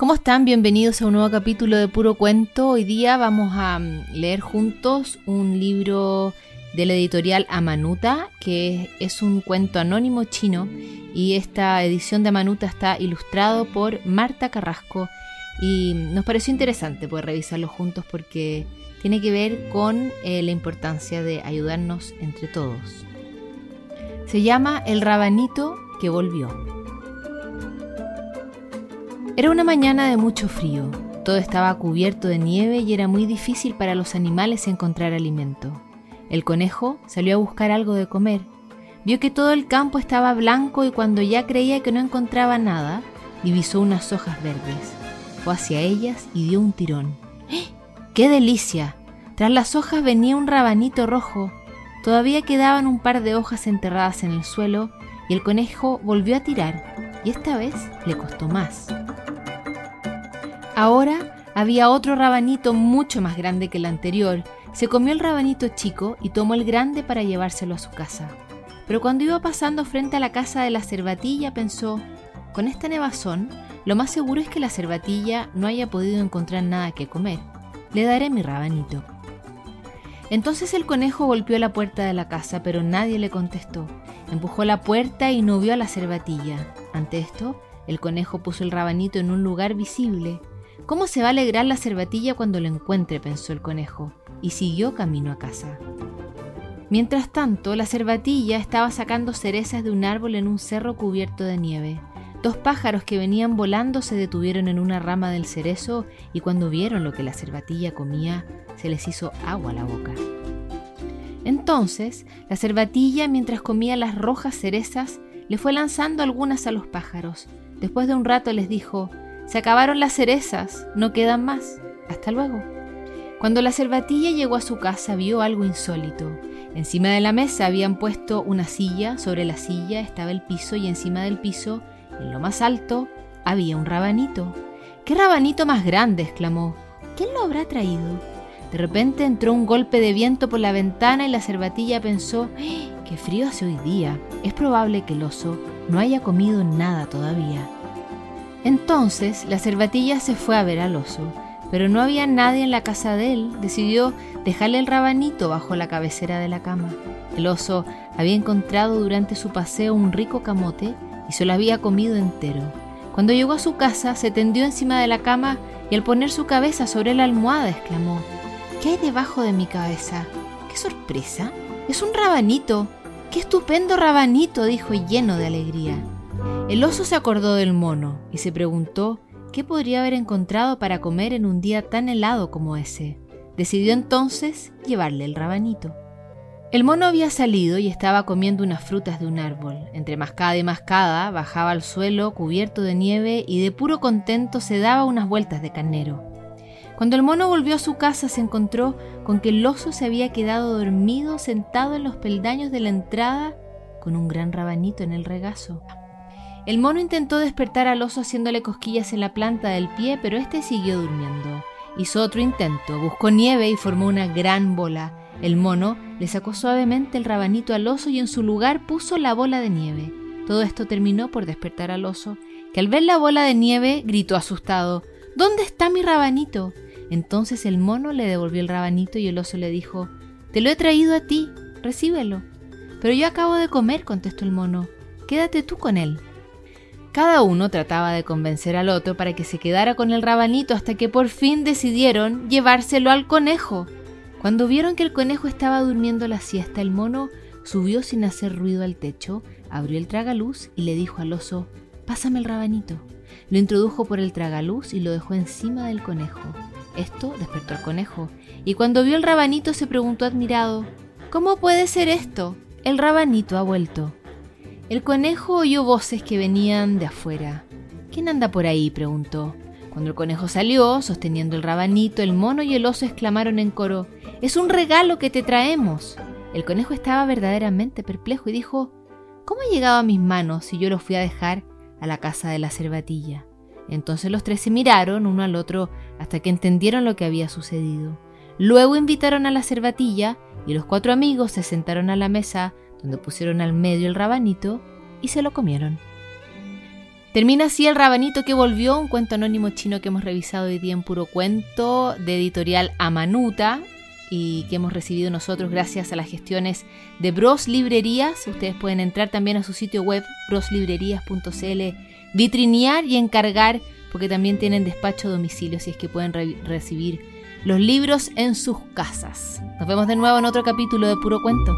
¿Cómo están? Bienvenidos a un nuevo capítulo de Puro Cuento. Hoy día vamos a mm, leer juntos un libro de la editorial Amanuta, que es un cuento anónimo chino y esta edición de Amanuta está ilustrado por Marta Carrasco y nos pareció interesante poder revisarlo juntos porque tiene que ver con eh, la importancia de ayudarnos entre todos. Se llama El rabanito que volvió. Era una mañana de mucho frío. Todo estaba cubierto de nieve y era muy difícil para los animales encontrar alimento. El conejo salió a buscar algo de comer. Vio que todo el campo estaba blanco y cuando ya creía que no encontraba nada, divisó unas hojas verdes. Fue hacia ellas y dio un tirón. ¡Eh! ¡Qué delicia! Tras las hojas venía un rabanito rojo. Todavía quedaban un par de hojas enterradas en el suelo y el conejo volvió a tirar, y esta vez le costó más. Ahora había otro rabanito mucho más grande que el anterior. Se comió el rabanito chico y tomó el grande para llevárselo a su casa. Pero cuando iba pasando frente a la casa de la cervatilla pensó, con esta nevazón, lo más seguro es que la cervatilla no haya podido encontrar nada que comer. Le daré mi rabanito. Entonces el conejo golpeó la puerta de la casa, pero nadie le contestó. Empujó la puerta y no vio a la cervatilla. Ante esto, el conejo puso el rabanito en un lugar visible. ¿Cómo se va a alegrar la cervatilla cuando lo encuentre? pensó el conejo, y siguió camino a casa. Mientras tanto, la cervatilla estaba sacando cerezas de un árbol en un cerro cubierto de nieve. Dos pájaros que venían volando se detuvieron en una rama del cerezo y cuando vieron lo que la cervatilla comía, se les hizo agua a la boca. Entonces, la cervatilla, mientras comía las rojas cerezas, le fue lanzando algunas a los pájaros. Después de un rato les dijo, se acabaron las cerezas, no quedan más. Hasta luego. Cuando la cervatilla llegó a su casa vio algo insólito. Encima de la mesa habían puesto una silla, sobre la silla estaba el piso y encima del piso, en lo más alto, había un rabanito. ¡Qué rabanito más grande! exclamó. ¿Quién lo habrá traído? De repente entró un golpe de viento por la ventana y la cervatilla pensó, ¡Ah! ¡qué frío hace hoy día! Es probable que el oso no haya comido nada todavía. Entonces la cervatilla se fue a ver al oso, pero no había nadie en la casa de él. Decidió dejarle el rabanito bajo la cabecera de la cama. El oso había encontrado durante su paseo un rico camote y se lo había comido entero. Cuando llegó a su casa, se tendió encima de la cama y al poner su cabeza sobre la almohada exclamó, ¿Qué hay debajo de mi cabeza? ¡Qué sorpresa! Es un rabanito. ¡Qué estupendo rabanito! dijo lleno de alegría. El oso se acordó del mono y se preguntó qué podría haber encontrado para comer en un día tan helado como ese. Decidió entonces llevarle el rabanito. El mono había salido y estaba comiendo unas frutas de un árbol. Entre mascada y mascada bajaba al suelo cubierto de nieve y de puro contento se daba unas vueltas de carnero. Cuando el mono volvió a su casa se encontró con que el oso se había quedado dormido sentado en los peldaños de la entrada con un gran rabanito en el regazo. El mono intentó despertar al oso haciéndole cosquillas en la planta del pie, pero este siguió durmiendo. Hizo otro intento, buscó nieve y formó una gran bola. El mono le sacó suavemente el rabanito al oso y en su lugar puso la bola de nieve. Todo esto terminó por despertar al oso, que al ver la bola de nieve gritó asustado, ¿Dónde está mi rabanito? Entonces el mono le devolvió el rabanito y el oso le dijo, Te lo he traído a ti, recíbelo. Pero yo acabo de comer, contestó el mono, quédate tú con él. Cada uno trataba de convencer al otro para que se quedara con el rabanito hasta que por fin decidieron llevárselo al conejo. Cuando vieron que el conejo estaba durmiendo la siesta, el mono subió sin hacer ruido al techo, abrió el tragaluz y le dijo al oso, Pásame el rabanito. Lo introdujo por el tragaluz y lo dejó encima del conejo. Esto despertó al conejo, y cuando vio el rabanito se preguntó admirado, ¿Cómo puede ser esto? El rabanito ha vuelto. El conejo oyó voces que venían de afuera. ¿Quién anda por ahí? preguntó. Cuando el conejo salió, sosteniendo el rabanito, el mono y el oso exclamaron en coro, Es un regalo que te traemos. El conejo estaba verdaderamente perplejo y dijo, ¿Cómo ha llegado a mis manos si yo lo fui a dejar a la casa de la cervatilla? Entonces los tres se miraron uno al otro hasta que entendieron lo que había sucedido. Luego invitaron a la cervatilla y los cuatro amigos se sentaron a la mesa donde pusieron al medio el rabanito y se lo comieron. Termina así el rabanito que volvió, un cuento anónimo chino que hemos revisado hoy día en puro cuento de editorial Amanuta y que hemos recibido nosotros gracias a las gestiones de Bros Librerías. Ustedes pueden entrar también a su sitio web broslibrerías.cl, vitrinear y encargar porque también tienen despacho a domicilio si es que pueden recibir los libros en sus casas. Nos vemos de nuevo en otro capítulo de Puro Cuento.